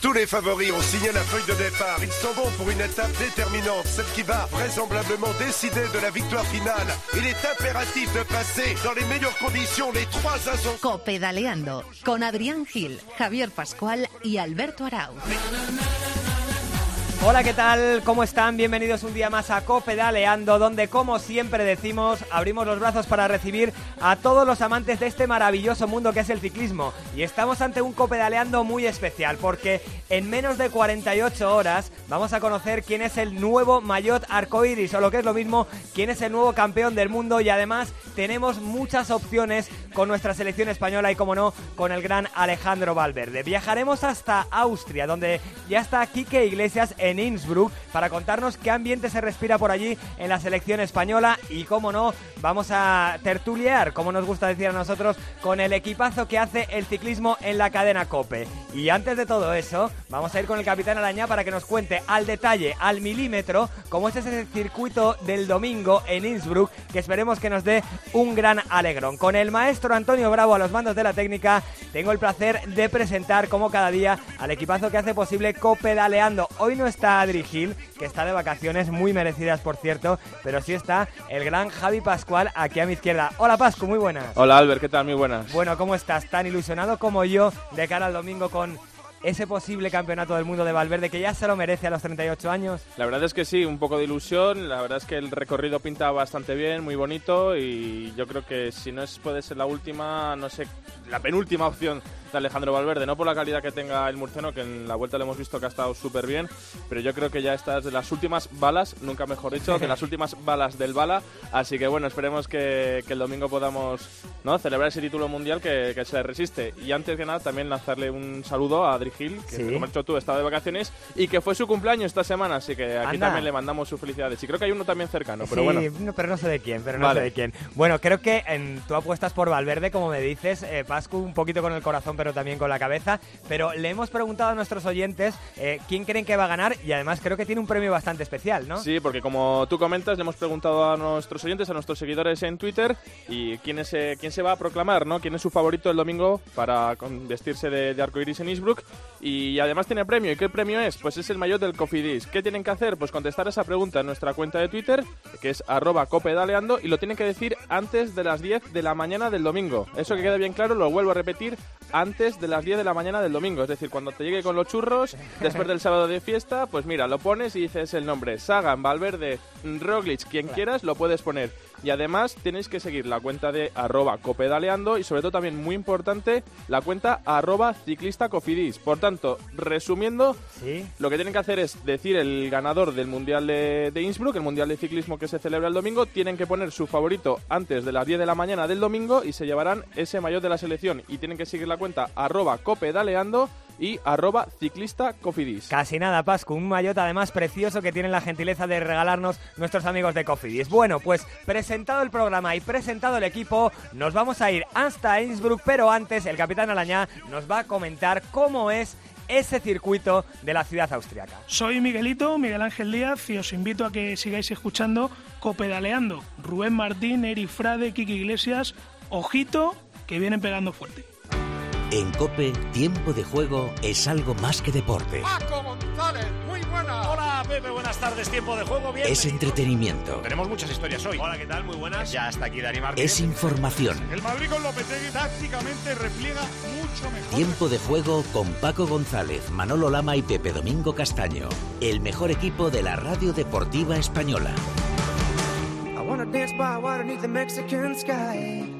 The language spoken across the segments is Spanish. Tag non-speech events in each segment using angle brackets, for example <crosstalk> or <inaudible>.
Tous les favoris ont signé la feuille de départ. Ils sont bons pour une étape déterminante, celle qui va vraisemblablement décider de la victoire finale. Il est impératif de passer dans les meilleures conditions les trois ascensions. Copedaleando con Adrián Gil, Javier Pascual y Alberto Arau. Hola, ¿qué tal? ¿Cómo están? Bienvenidos un día más a Copedaleando, donde como siempre decimos, abrimos los brazos para recibir a todos los amantes de este maravilloso mundo que es el ciclismo. Y estamos ante un Copedaleando muy especial, porque en menos de 48 horas vamos a conocer quién es el nuevo Maillot Arcoiris, o lo que es lo mismo, quién es el nuevo campeón del mundo y además tenemos muchas opciones con nuestra selección española y como no, con el gran Alejandro Valverde. Viajaremos hasta Austria, donde ya está Quique Iglesias Innsbruck para contarnos qué ambiente se respira por allí en la selección española y como no, vamos a tertuliar, como nos gusta decir a nosotros, con el equipazo que hace el ciclismo en la cadena Cope. Y antes de todo eso, vamos a ir con el capitán Arañá para que nos cuente al detalle, al milímetro, cómo es ese circuito del domingo en Innsbruck, que esperemos que nos dé un gran alegrón. Con el maestro Antonio Bravo a los mandos de la técnica, tengo el placer de presentar como cada día al equipazo que hace posible Copedaleando. Hoy no está Adri Gil, que está de vacaciones, muy merecidas por cierto, pero sí está el gran Javi Pascual aquí a mi izquierda. Hola Pascu, muy buenas. Hola Albert, ¿qué tal? Muy buenas. Bueno, ¿cómo estás? Tan ilusionado como yo de cara al domingo con ese posible campeonato del mundo de Valverde que ya se lo merece a los 38 años? La verdad es que sí, un poco de ilusión. La verdad es que el recorrido pinta bastante bien, muy bonito y yo creo que si no es, puede ser la última, no sé, la penúltima opción de Alejandro Valverde, no por la calidad que tenga el murciano, que en la vuelta le hemos visto que ha estado súper bien, pero yo creo que ya estas de las últimas balas, nunca mejor dicho, de las <laughs> últimas balas del bala, así que bueno, esperemos que, que el domingo podamos ¿no? celebrar ese título mundial que, que, se le resiste. Y antes que nada, también lanzarle un saludo a Adri Gil, que Sí. como has dicho tú, estaba de vacaciones y que fue su cumpleaños esta semana, así que aquí Anda. también le mandamos sus felicidades. Y creo que hay uno también cercano, pero sí, bueno. no, pero no sé de quién, pero no Vale. sé de quién. Bueno, creo que en, tú apuestas por Valverde, como me dices, eh, Pascu, un poquito con el corazón, pero también con la cabeza. Pero le hemos preguntado a nuestros oyentes eh, quién creen que va a ganar y además creo que tiene un premio bastante especial, ¿no? Sí, porque como tú comentas, le hemos preguntado a nuestros oyentes, a nuestros seguidores en Twitter, y quién, es, eh, quién se va a proclamar, ¿no? ¿Quién es su favorito el domingo para vestirse de, de arcoiris en Innsbruck? Y además tiene premio. ¿Y qué premio es? Pues es el mayor del Cofidis. ¿Qué tienen que hacer? Pues contestar esa pregunta en nuestra cuenta de Twitter, que es arroba copedaleando, y lo tienen que decir antes de las 10 de la mañana del domingo. Eso que quede bien claro, lo vuelvo a repetir, antes de las 10 de la mañana del domingo. Es decir, cuando te llegue con los churros, después del sábado de fiesta, pues mira, lo pones y dices el nombre. Sagan, Valverde, Roglic, quien quieras, lo puedes poner. Y además tenéis que seguir la cuenta de arroba copedaleando y sobre todo también muy importante la cuenta arroba ciclista cofidis. Por tanto, resumiendo, Sí. lo que tienen que hacer es decir el ganador del Mundial de, de Innsbruck, el Mundial de Ciclismo que se celebra el domingo, tienen que poner su favorito antes de las 10 de la mañana del domingo y se llevarán ese mayor de la selección. Y tienen que seguir la cuenta arroba copedaleando y arroba ciclista cofidis. Casi nada, Pascu. Un maillot además precioso que tienen la gentileza de regalarnos nuestros amigos de Cofidis. Bueno, pues presentado el programa y presentado el equipo, nos vamos a ir hasta Innsbruck, pero antes el capitán Alañá nos va a comentar cómo es ese circuito de la ciudad austriaca. Soy Miguelito, Miguel Ángel Díaz, y os invito a que sigáis escuchando Copedaleando. Rubén Martín, Eri Frade, Kiki Iglesias, ojito, que vienen pegando fuerte. En Cope, tiempo de juego es algo más que deporte. Paco González, muy buena. Hola Pepe, buenas tardes, tiempo de juego, bien. Es entretenimiento. Tenemos muchas historias hoy. Hola, ¿qué tal? Muy buenas. Ya está aquí Dani Martín. Es información. El Madrid con Lopetegui tácticamente repliega mucho mejor. Tiempo de juego con Paco González, Manolo Lama y Pepe Domingo Castaño. El mejor equipo de la radio deportiva española. I wanna dance by water the Mexican sky.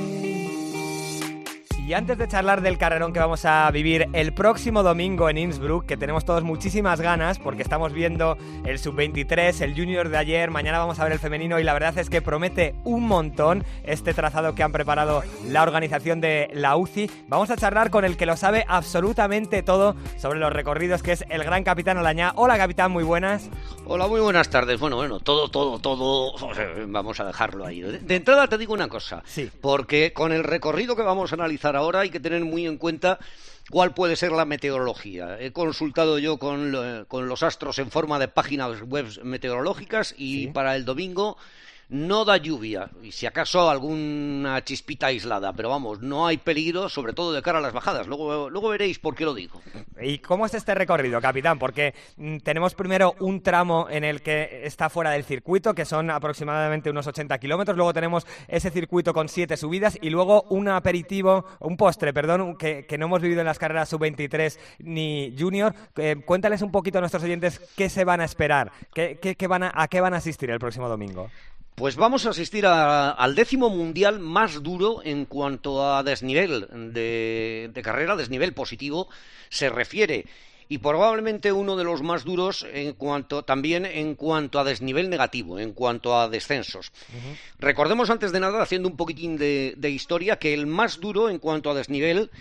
Y antes de charlar del carrerón que vamos a vivir el próximo domingo en Innsbruck, que tenemos todos muchísimas ganas, porque estamos viendo el sub-23, el junior de ayer, mañana vamos a ver el femenino y la verdad es que promete un montón este trazado que han preparado la organización de la UCI. Vamos a charlar con el que lo sabe absolutamente todo sobre los recorridos, que es el gran capitán Alañá. Hola capitán, muy buenas. Hola, muy buenas tardes. Bueno, bueno, todo, todo, todo. Vamos a dejarlo ahí. De de entrada te digo una cosa. Sí. Porque con el recorrido que vamos a analizar pasar ahora, hay que tener muy en cuenta cuál puede ser la meteorología. He consultado yo con, con los astros en forma de páginas web meteorológicas y para el domingo no da lluvia y si acaso alguna chispita aislada, pero vamos, no hay peligro, sobre todo de cara a las bajadas. Luego, luego veréis por qué lo digo. ¿Y cómo es este recorrido, capitán? Porque mm, tenemos primero un tramo en el que está fuera del circuito, que son aproximadamente unos 80 kilómetros. Luego tenemos ese circuito con siete subidas y luego un aperitivo, un postre, perdón, que, que no hemos vivido en las carreras sub-23 ni junior. Eh, cuéntales un poquito a nuestros oyentes qué se van a esperar, qué, qué- van a, a qué van a asistir el próximo domingo. Pues vamos a asistir a- al décimo mundial más duro en cuanto a desnivel de, de carrera, desnivel positivo, se refiere. Y probablemente uno de los más duros en cuanto, también en cuanto a desnivel negativo, en cuanto a descensos. Recordemos antes de nada, haciendo un poquitín de, de historia, que el más duro en cuanto a desnivel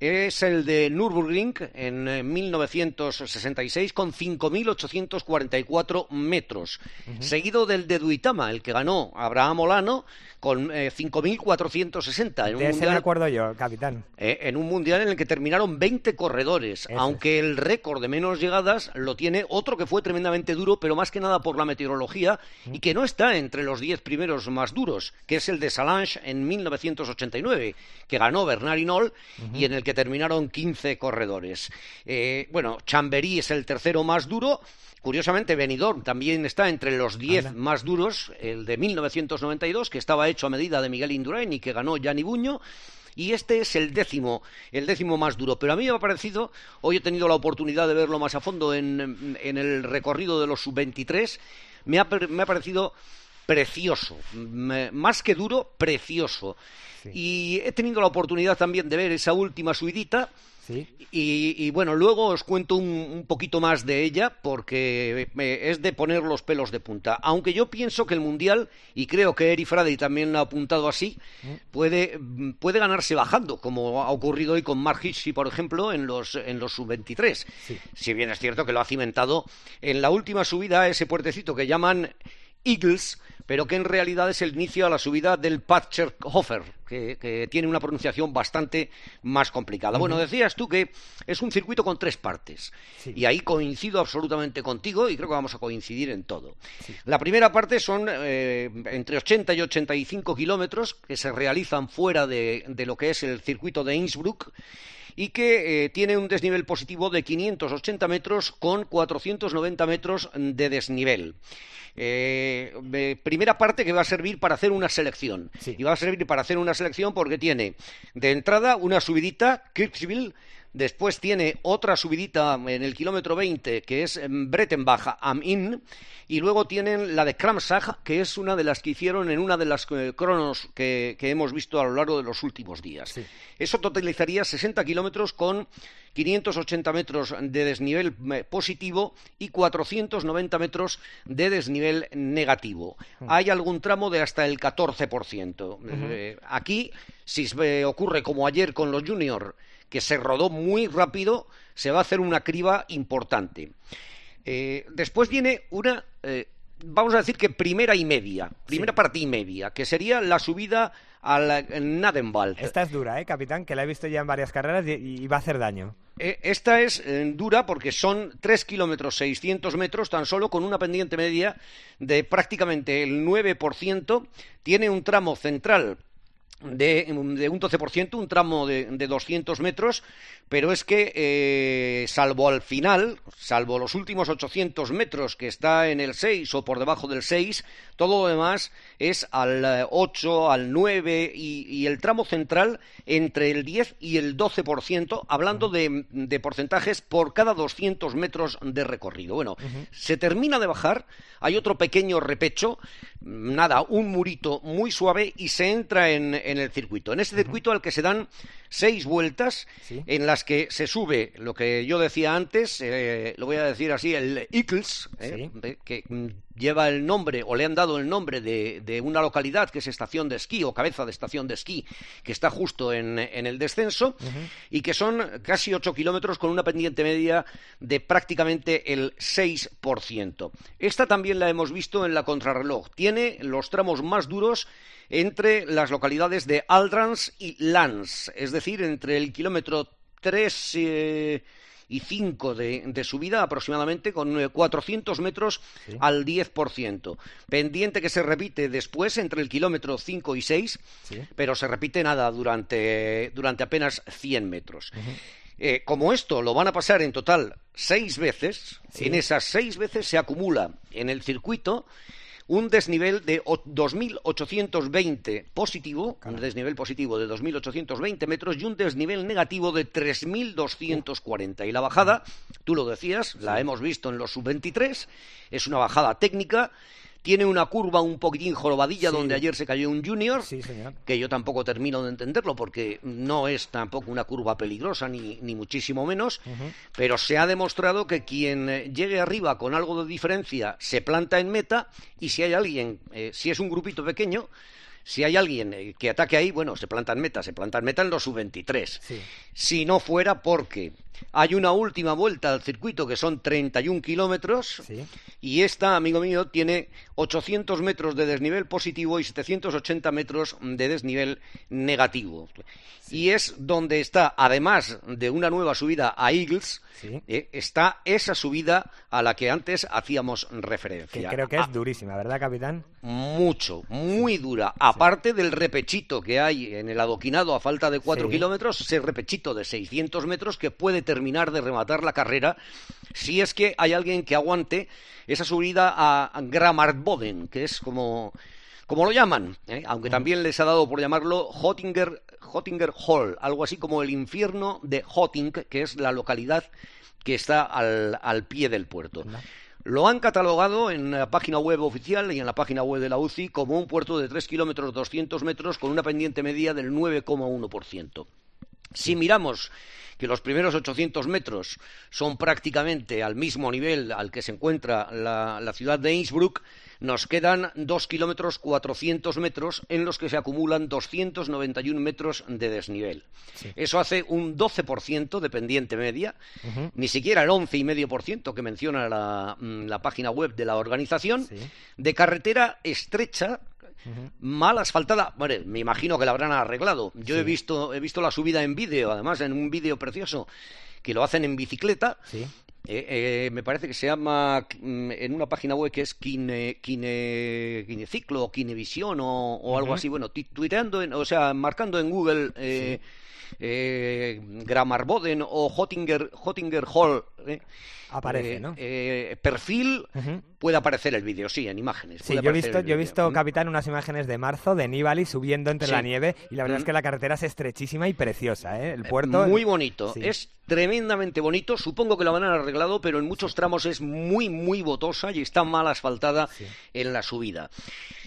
es el de Nürburgring en eh, 1966 con 5.844 metros, seguido del de Duitama, el que ganó Abraham Olano con eh, 5.460 en un De ese me acuerdo yo, capitán. eh, en un mundial en el que terminaron 20 corredores, aunque el récord de menos llegadas lo tiene otro que fue tremendamente duro, pero más que nada por la meteorología y que no está entre los 10 primeros más duros, que es el de Salange en 1989, que ganó Bernard Hinault y en el que terminaron 15 corredores. Eh, bueno, Chamberí es el tercero más duro. Curiosamente, Benidorm también está entre los 10 más duros, el de 1992, que estaba hecho a medida de Miguel Indurain y que ganó Gianni Buño. Y este es el décimo, el décimo más duro. Pero a mí me ha parecido, hoy he tenido la oportunidad de verlo más a fondo en, en el recorrido de los sub-23, me ha, me ha parecido precioso, M- más que duro, precioso. Y he tenido la oportunidad también de ver esa última subidita. Sí. Y, y, bueno, luego os cuento un, un poquito más de ella porque eh, es de poner los pelos de punta. Aunque yo pienso que el Mundial, y creo que Eri Frade también lo ha apuntado así, puede, mm, puede ganarse bajando, como ha ocurrido hoy con Mark Hirschi, por ejemplo, en los, en los sub-23. Si bien es cierto que lo ha cimentado en la última subida a ese puertecito que llaman Eagles, pero que en realidad es el inicio a la subida del Patcherhofer, que, que tiene una pronunciación bastante más complicada. Bueno, decías tú que es un circuito con tres partes, y ahí coincido absolutamente contigo y creo que vamos a coincidir en todo. La primera parte son eh, entre 80 y 85 kilómetros que se realizan fuera de, de lo que es el circuito de Innsbruck y que eh, tiene un desnivel positivo de 580 metros con 490 metros de desnivel. Eh, eh, primera parte que va a servir para hacer una selección. Y va a servir para hacer una selección porque tiene de entrada una subidita, Kirksville, Después tiene otra subidita en el kilómetro 20, que es en Brettenbach am Inn, y luego tienen la de Kramsach, que es una de las que hicieron en una de las eh, cronos que, que hemos visto a lo largo de los últimos días. Eso totalizaría 60 kilómetros con 580 metros de desnivel eh, positivo y 490 metros de desnivel negativo. Hay algún tramo de hasta el 14%. Eh, aquí, si se- ocurre como ayer con los junior, que se rodó muy rápido, se va a hacer una criba importante. Eh, después viene una, eh, vamos a decir que primera y media, primera parte y media, que sería la subida a la Nadenwald. Esta es dura, ¿eh, capitán? Que la he visto ya en varias carreras y, y va a hacer daño. Eh, Esta es eh, dura porque son 3 kilómetros 600 metros tan solo con una pendiente media de prácticamente el 9%. Tiene un tramo central de, de un 12%, un tramo de, de 200 metros, pero es que, eh, salvo al final, salvo los últimos 800 metros que está en el 6 o por debajo del 6, todo lo demás es al eh, 8, al 9 y, y el tramo central entre el 10 y el 12%, hablando de, de porcentajes por cada 200 metros de recorrido. Bueno, se termina de bajar, hay otro pequeño repecho, nada, un murito muy suave y se entra en, en el circuito. En ese circuito al que se dan seis vueltas en las que se sube lo que yo decía antes, eh, lo voy a decir así, el Ickles, eh, de- que mm, lleva el nombre o le han dado el nombre de, de una localidad que es estación de esquí o cabeza de estación de esquí que está justo en, en el descenso y que son casi 8 kilómetros con una pendiente media de prácticamente el 6%. Esta también la hemos visto en la contrarreloj. Tiene los tramos más duros entre las localidades de Aldrans y Lans, es decir, entre el kilómetro 3 eh, y 5 de, de, subida aproximadamente, con 400 metros sí. al 10%. Pendiente que se repite después entre el kilómetro 5 y 6, sí. pero se repite nada durante, durante apenas 100 metros. Uh -huh. Eh, como esto lo van a pasar en total seis veces, sí. en esas seis veces se acumula en el circuito un desnivel de 2.820 positivo, un desnivel positivo de 2.820 metros y un desnivel negativo de 3.240. Y la bajada, tú lo decías, sí. la hemos visto en los sub-23, es una bajada técnica tiene una curva un poquitín jorobadilla sí. donde ayer se cayó un junior, sí, que yo tampoco termino de entenderlo porque no es tampoco una curva peligrosa ni, ni muchísimo menos, uh -huh. pero se ha demostrado que quien eh, llegue arriba con algo de diferencia se planta en meta y si hay alguien, eh, si es un grupito pequeño, si hay alguien eh, que ataque ahí, bueno, se planta en meta, se planta en meta en los sub-23. Sí. Si no fuera porque hay una última vuelta al circuito que son 31 kilómetros sí. y esta, amigo mío, tiene 800 metros de desnivel positivo y 780 metros de desnivel negativo. Sí. Y es donde está, además de una nueva subida a Eagles, sí. eh, está esa subida a la que antes hacíamos referencia. Que creo que es ah, durísima, ¿verdad, capitán? Mucho, muy dura. Aparte del repechito que hay en el adoquinado a falta de 4 kilómetros, ese repechito de 600 metros que puede terminar de rematar la carrera si es que hay alguien que aguante esa subida a Gramarboden, que es como, como lo llaman, ¿eh? aunque también les ha dado por llamarlo Hottinger, Hottinger Hall, algo así como el infierno de Hotting, que es la localidad que está al, al pie del puerto. Lo han catalogado en la página web oficial y en la página web de la UCI como un puerto de 3 kilómetros 200 metros con una pendiente media del 9,1%. Si miramos que los primeros 800 metros son prácticamente al mismo nivel al que se encuentra la, la ciudad de Innsbruck, nos quedan 2 kilómetros 400 metros en los que se acumulan 291 metros de desnivel. Sí. Eso hace un 12% de pendiente media, Uh -huh. ni siquiera el 11,5% que menciona la, mm, la página web de la organización, Sí. de carretera estrecha Ujú. mal asfaltada. Me imagino que la habrán arreglado. Yo Sí. he visto he visto la subida en vídeo, además en un vídeo precioso que lo hacen en bicicleta. Sí. Eh, eh, me parece que se llama mm, en una página web que es Kine, Kine, Kineciclo o Kinevisión o, o algo Ujú. así. Bueno, tuiteando, en- o sea, marcando en Google eh, eh, Gramarboden o Hottinger, Hottinger Hall. Eh, Aparece, eh, ¿no? eh, perfil Ujú. puede aparecer el vídeo, sí, en imágenes. Sí, yo he visto, yo he visto, Mm. capitán, unas imágenes de marzo de Nibali subiendo entre Sí. la nieve y la verdad Mm. es que la carretera es estrechísima y preciosa, ¿eh? El puerto... Muy bonito, Sí. es tremendamente bonito. Supongo que lo van a arreglado, pero en muchos tramos es muy, muy botosa y está mal asfaltada Sí. en la subida.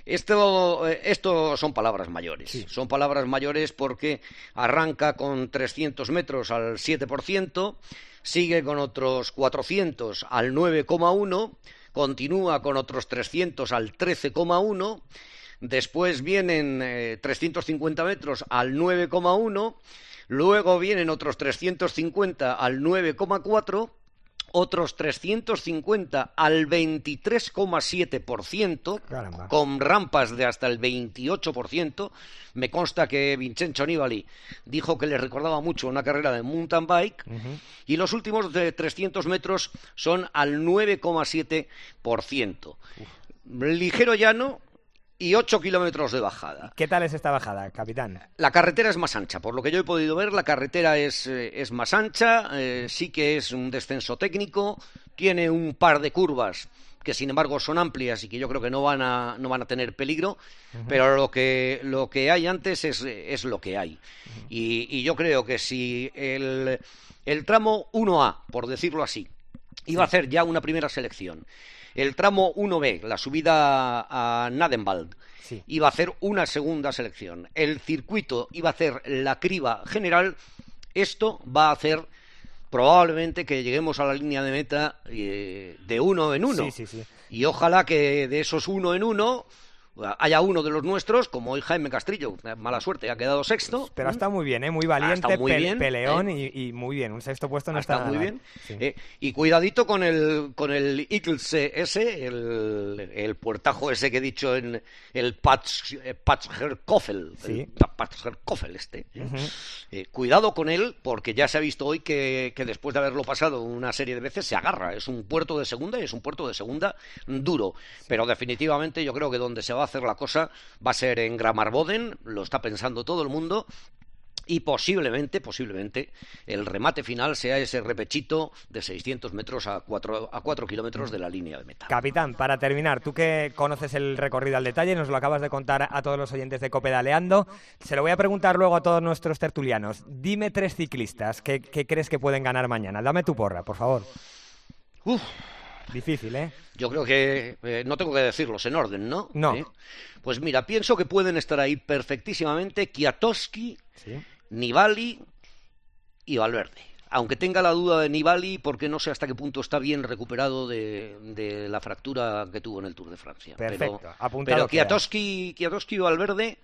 Esto, eh, esto son palabras mayores. Sí. Son palabras mayores porque arranca con 300 metros al 7%, sigue con otros 400 al 9,1%, continúa con otros 300 al 13,1%, después vienen eh, 350 metros al 9,1%, luego vienen otros 350 al 9,4%, otros 350 al 23,7%, Caramba. con rampas de hasta el 28%. Me consta que Vincenzo Nibali dijo que le recordaba mucho una carrera de mountain bike. Y los últimos de 300 metros son al 9,7%. Ligero llano y 8 kilómetros de bajada. ¿Qué tal es esta bajada, capitán? La carretera es más ancha, por lo que yo he podido ver, la carretera es, eh, es más ancha, eh, sí que es un descenso técnico, tiene un par de curvas que sin embargo son amplias y que yo creo que no van a, no van a tener peligro, pero lo que, lo que hay antes es, es lo que hay. y, y yo creo que si el, el tramo 1A, por decirlo así, iba a hacer ya una primera selección, el tramo 1B, la subida a Nadenwald, Sí. iba a hacer una segunda selección. El circuito iba a hacer la criba general. Esto va a hacer probablemente que lleguemos a la línea de meta eh, de uno en uno. Sí, sí, sí. Y ojalá que de esos uno en uno, haya uno de los nuestros, como hoy Jaime Castrillo, eh, mala suerte, ha quedado sexto. Pero ha estado muy bien, ¿eh? muy valiente, muy bien, peleón ¿eh? y, muy bien. Un sexto puesto no ha está muy nada. bien. Eh, y cuidadito con el con el Eagles ese, el, el puertajo ese que he dicho en el Patch, Patchherkoffel, sí. el este. cuidado con él, porque ya se ha visto hoy que, que después de haberlo pasado una serie de veces se agarra. Es un puerto de segunda y es un puerto de segunda duro. Pero definitivamente yo creo que donde se va a hacer la cosa va a ser en Gramarboden, lo está pensando todo el mundo, y posiblemente, posiblemente, el remate final sea ese repechito de 600 metros a 4, a 4 kilómetros de la línea de meta. Capitán, para terminar, tú que conoces el recorrido al detalle, nos lo acabas de contar a todos los oyentes de Copedaleando, se lo voy a preguntar luego a todos nuestros tertulianos. Dime tres ciclistas que, crees que pueden ganar mañana. Dame tu porra, por favor. Uf. Difícil, ¿eh? Yo creo que eh, no tengo que decirlos en orden, ¿no? No. Pues mira, pienso que pueden estar ahí perfectísimamente Kiatowski, Nibali y Valverde. Aunque tenga la duda de Nibali, porque no sé hasta qué punto está bien recuperado de, la fractura que tuvo en el Tour de Francia. Perfecto, pero, pero Kiatowski, y Valverde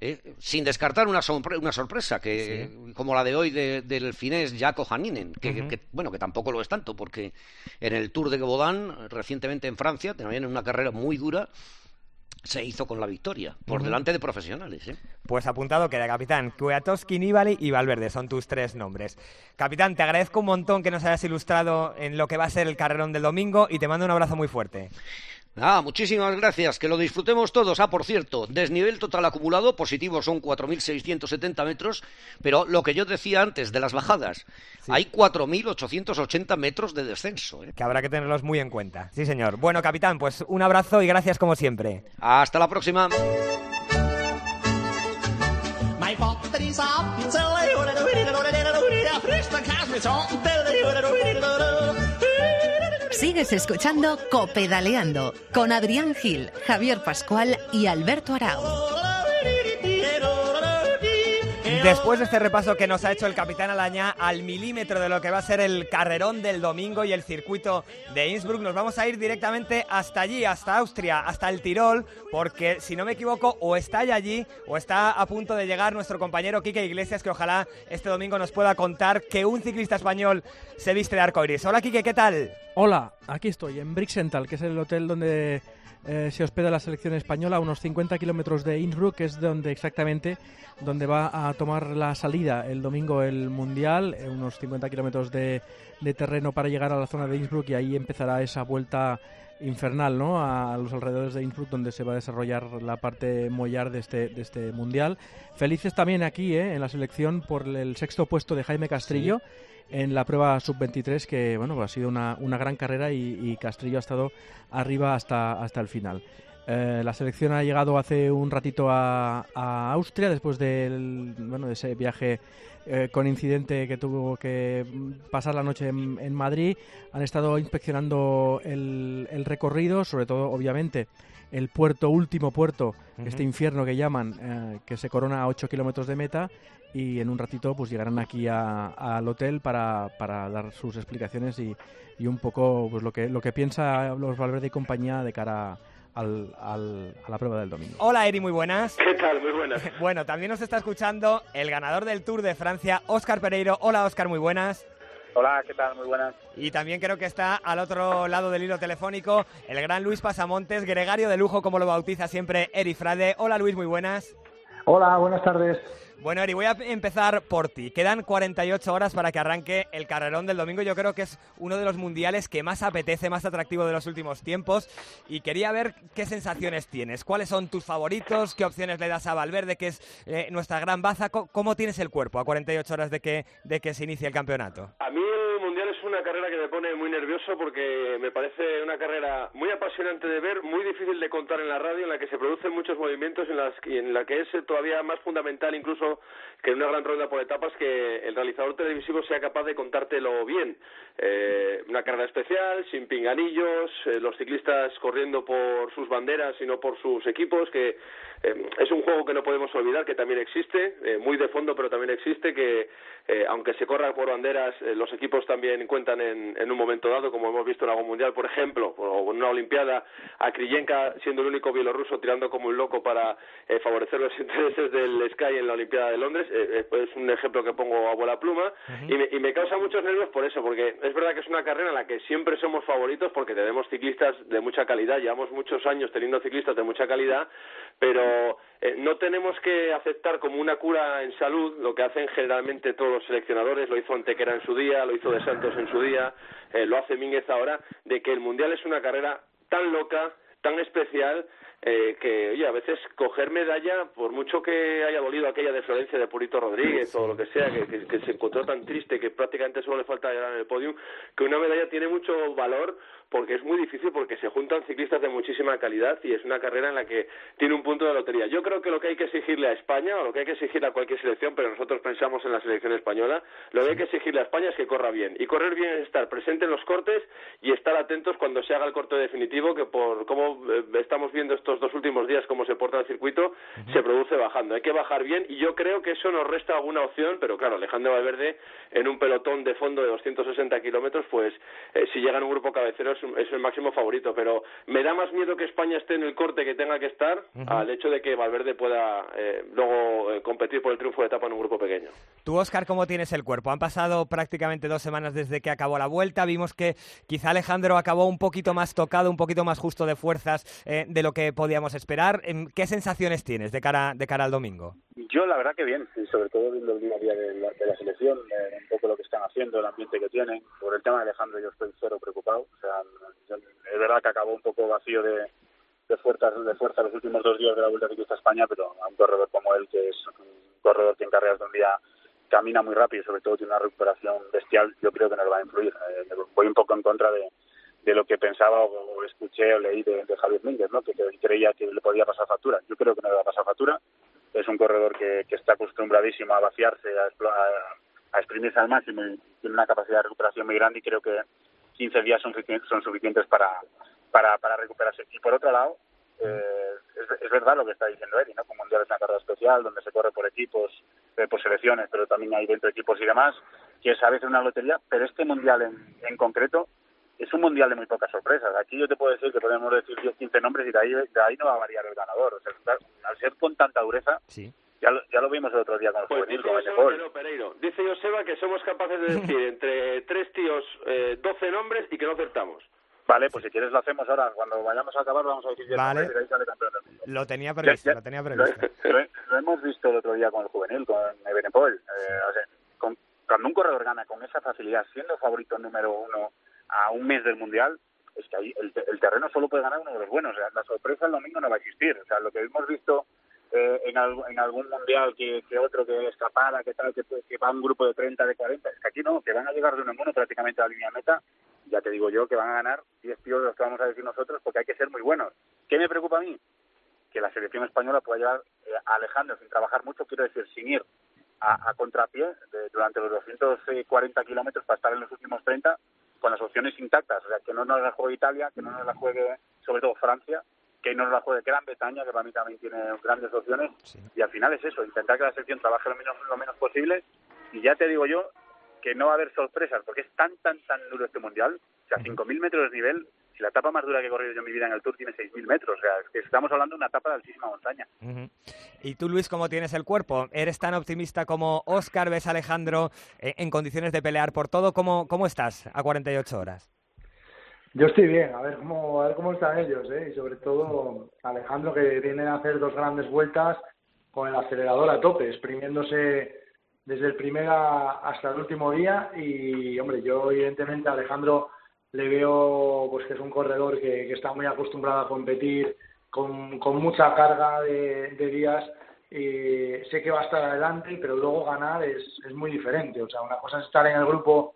eh, sin descartar una, una sorpresa que como la de hoy del finés Jaco Haninen que, bueno que tampoco lo es tanto porque en el Tour de Gabodán recientemente en Francia también en una carrera muy dura se hizo con la victoria, por delante de profesionales. ¿eh? Pues apuntado queda, capitán. Kwiatkowski, Nibali y Valverde son tus tres nombres. Capitán, te agradezco un montón que nos hayas ilustrado en lo que va a ser el carrerón del domingo y te mando un abrazo muy fuerte. Ah, muchísimas gracias. Que lo disfrutemos todos. Ah, por cierto, desnivel total acumulado positivo son 4.670 metros, pero lo que yo decía antes de las bajadas, hay 4.880 metros de descenso. ¿eh? Que habrá que tenerlos muy en cuenta. Sí, señor. Bueno, capitán, pues un abrazo y gracias como siempre. Hasta la próxima. Sigues escuchando Copedaleando con Adrián Gil, Javier Pascual y Alberto Arau. Después de este repaso que nos ha hecho el capitán Alañá al milímetro de lo que va a ser el carrerón del domingo y el circuito de Innsbruck, nos vamos a ir directamente hasta allí, hasta Austria, hasta el Tirol, porque si no me equivoco, o está allí o está a punto de llegar nuestro compañero Quique Iglesias, que ojalá este domingo nos pueda contar que un ciclista español se viste de arcoiris. Hola Quique, ¿qué tal? Hola, aquí estoy, en Brixental, que es el hotel donde eh, se hospeda la selección española a unos 50 kilómetros de Innsbruck, que es donde exactamente donde va a tomar la salida el domingo el Mundial, eh, unos 50 kilómetros de, terreno para llegar a la zona de Innsbruck y ahí empezará esa vuelta infernal ¿no? a, los alrededores de Innsbruck donde se va a desarrollar la parte mollar de este, de este mundial. Felices también aquí ¿eh? en la selección por el sexto puesto de Jaime Castrillo en la prueba sub-23 que bueno ha sido una, una gran carrera y, Castrillo ha estado arriba hasta, hasta el final. Eh, la selección ha llegado hace un ratito a, Austria después del, bueno, de ese viaje eh, con incidente que tuvo que pasar la noche en, Madrid. Han estado inspeccionando el, recorrido, sobre todo, obviamente, el puerto, último puerto, este infierno que llaman, eh, que se corona a 8 kilómetros de meta y en un ratito pues llegarán aquí al hotel para, para, dar sus explicaciones y, y, un poco pues lo que, lo que piensa los Valverde y compañía de cara al, al, a la prueba del domingo. Hola Eri, muy buenas. ¿Qué tal? Muy buenas. <laughs> bueno, también nos está escuchando el ganador del Tour de Francia, Óscar Pereiro. Hola Óscar, muy buenas. Hola, ¿qué tal? Muy buenas. Y también creo que está al otro lado del hilo telefónico el gran Luis Pasamontes, gregario de lujo, como lo bautiza siempre Eri Frade. Hola Luis, muy buenas. Hola, buenas tardes. Bueno, Eri, voy a empezar por ti. Quedan 48 horas para que arranque el carrerón del domingo. Yo creo que es uno de los mundiales que más apetece, más atractivo de los últimos tiempos. Y quería ver qué sensaciones tienes. ¿Cuáles son tus favoritos? ¿Qué opciones le das a Valverde, que es eh, nuestra gran baza? ¿Cómo, tienes el cuerpo a 48 horas de que, de que se inicie el campeonato? A mí el una carrera que me pone muy nervioso porque me parece una carrera muy apasionante de ver, muy difícil de contar en la radio, en la que se producen muchos movimientos, en, las, en la que es todavía más fundamental incluso que en una gran ronda por etapas que el realizador televisivo sea capaz de contártelo bien. Eh, una carrera especial, sin pinganillos, eh, los ciclistas corriendo por sus banderas y no por sus equipos, que eh, es un juego que no podemos olvidar, que también existe, muy de fondo, pero también existe, que aunque se corra por banderas, los equipos también cuentan en, en un momento dado, como hemos visto en algún mundial, por ejemplo, o en una Olimpiada, a Kriyenka siendo el único bielorruso tirando como un loco para eh, favorecer los <laughs> intereses del Sky en la Olimpiada de Londres, eh, eh, es un ejemplo que pongo a bola pluma, y, me, y me causa muchos nervios por eso, porque es verdad que es una carrera en la que siempre somos favoritos porque tenemos ciclistas de mucha calidad, llevamos muchos años teniendo ciclistas de mucha calidad, pero eh, no tenemos que aceptar como una cura en salud lo que hacen generalmente todos los seleccionadores, lo hizo Antequera en su día, lo hizo De Santos en su día, eh, lo hace Mínguez ahora, de que el Mundial es una carrera tan loca, tan especial, eh, que, oye, a veces coger medalla, por mucho que haya dolido aquella de Florencia de Purito Rodríguez o lo que sea, que, que, que se encontró tan triste que prácticamente solo le falta llegar en el podium, que una medalla tiene mucho valor porque es muy difícil porque se juntan ciclistas de muchísima calidad y es una carrera en la que tiene un punto de lotería. Yo creo que lo que hay que exigirle a España o lo que hay que exigir a cualquier selección, pero nosotros pensamos en la selección española, lo que hay que exigirle a España es que corra bien. Y correr bien es estar presente en los cortes y estar atentos cuando se haga el corte definitivo, que por cómo eh, estamos viendo estos dos últimos días cómo se porta el circuito, se produce bajando. Hay que bajar bien y yo creo que eso nos resta alguna opción, pero claro, Alejandro Valverde en un pelotón de fondo de 260 kilómetros, pues eh, si llega en un grupo cabecero es, es, el máximo favorito, pero me da más miedo que España esté en el corte que tenga que estar uh -huh. al hecho de que Valverde pueda eh, luego eh, competir por el triunfo de etapa en un grupo pequeño. Tú, Oscar, ¿cómo tienes el cuerpo? Han pasado prácticamente dos semanas desde que acabó la vuelta. Vimos que quizá Alejandro acabó un poquito más tocado, un poquito más justo de fuerzas de lo que podíamos esperar. ¿Qué sensaciones tienes de cara, de cara al domingo? Yo, la verdad que bien, y sobre todo viendo el día a día de la, de la selección, eh, un poco lo que están haciendo, el ambiente que tienen. Por el tema de Alejandro yo estoy cero preocupado. O sea, es verdad que acabó un poco vacío de, de fuerza, de fuerza los últimos dos días de la Vuelta Ciclista a España, pero a un corredor como él, que es un corredor que en carreras de un día camina muy rápido y sobre todo tiene una recuperación bestial, yo creo que nos va a influir. Eh, voy un poco en contra de, de lo que pensaba o, escuché o leí de, Javier Mínguez, ¿no? que, creía que le podía pasar factura. Yo creo que no le va a pasar factura. Es un corredor que, que está acostumbradísimo a vaciarse, a, a, a exprimirse al máximo y tiene una capacidad de recuperación muy grande y creo que 15 días son, son suficientes para, recuperarse. Y por otro lado, eh, es, es, verdad lo que está diciendo Eri, ¿no? Como Mundial es una carrera especial donde se corre por equipos, eh, por selecciones, pero también hay dentro equipos y demás, que es a veces una lotería, pero este Mundial en, en concreto es un Mundial de muy pocas sorpresas. Aquí yo te puedo decir que podemos decir 10, 15 nombres y de ahí, de ahí no va a variar el ganador. O sea, al ser con tanta dureza, sí. Ya lo, ya lo vimos el otro día con el pues juvenil, con Joseba Pereiro, Pereiro. Dice Joseba que somos capaces de decir <laughs> entre tres tíos eh, 12 nombres y que no acertamos. Vale, pues si quieres lo hacemos ahora. Cuando vayamos a acabar vamos a decir vale. nombres y ahí sale campeón del mundo. Lo tenía previsto, Ya- ya- lo tenía previsto. Lo, lo hemos visto el otro día con el juvenil, con Ebenepol. Eh, o sea, con- cuando un corredor gana con esa facilidad, siendo favorito número uno a un mes del Mundial, es que ahí el, el terreno solo puede ganar uno de los buenos. La sorpresa el domingo no va a existir. O sea, lo que hemos visto eh, en, al- en algún mundial que, que otro que escapara, que tal, que, que va un grupo de 30, de 40, es que aquí no, que van a llegar de uno en uno prácticamente a la línea meta, ya te digo yo que van a ganar 10 tíos de los que vamos a decir nosotros porque hay que ser muy buenos. ¿Qué me preocupa a mí? Que la selección española pueda llevar eh, a Alejandro sin trabajar mucho, quiero decir, sin ir a, a contrapié de- durante los 240 kilómetros para estar en los últimos 30 con las opciones intactas, o sea, que no nos la juegue Italia, que no nos la juegue sobre todo Francia, que no nos la juegue Gran Bretaña, que para mí también tiene grandes opciones, y al final es eso, intentar que la selección trabaje lo menos, lo menos posible, y ya te digo yo que no va a haber sorpresas, porque es tan, tan, tan duro este mundial, o sea, 5.000 metros de nivel, si la etapa más dura que he corrido yo en mi vida en el Tour tiene 6.000 metros, o sea, es que estamos hablando de una etapa de altísima montaña. Ujú. ¿Y tú, Luis, cómo tienes el cuerpo? ¿Eres tan optimista como Oscar? ¿Ves a Alejandro eh, en condiciones de pelear por todo? ¿Cómo, ¿Cómo estás a 48 horas? Yo estoy bien, a ver cómo, a ver cómo están ellos, ¿eh? y sobre todo Alejandro que viene a hacer dos grandes vueltas con el acelerador a tope, exprimiéndose desde el primer a- hasta el último día y hombre, yo evidentemente Alejandro le veo pues que es un corredor que, está muy acostumbrado a competir con, con mucha carga de, días y sé que va a estar adelante, pero luego ganar es, es muy diferente, o sea, una cosa es estar en el grupo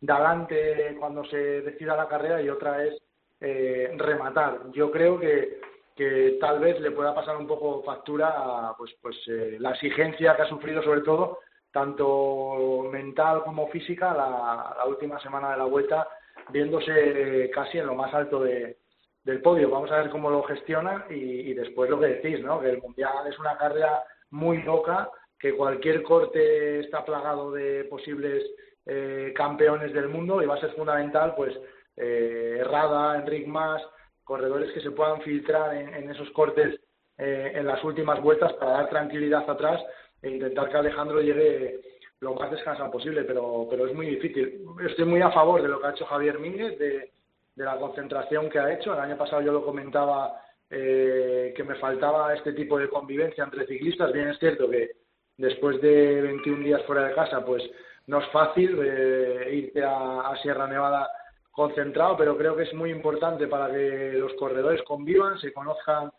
de adelante cuando se decida la carrera y otra es eh, rematar. Yo creo que, que tal vez le pueda pasar un poco factura a, pues, pues eh, la exigencia que ha sufrido sobre todo tanto mental como física la, la última semana de la vuelta viéndose casi en lo más alto de, del podio. Vamos a ver cómo lo gestiona y, y después lo que decís, ¿no? Que el Mundial es una carrera muy loca, que cualquier corte está plagado de posibles eh, campeones del mundo y va a ser fundamental, pues, eh, Herrada, Enric Mas, corredores que se puedan filtrar en, esos cortes eh, en las últimas vueltas para dar tranquilidad atrás e intentar que Alejandro llegue lo más descansado posible, pero, pero es muy difícil. Estoy muy a favor de lo que ha hecho Javier Mínguez, de, de la concentración que ha hecho. El año pasado yo lo comentaba eh, que me faltaba este tipo de convivencia entre ciclistas. Bien es cierto que después de 21 días fuera de casa, pues no es fácil eh, irte a, Sierra Nevada concentrado, pero creo que es muy importante para que los corredores convivan, se conozcan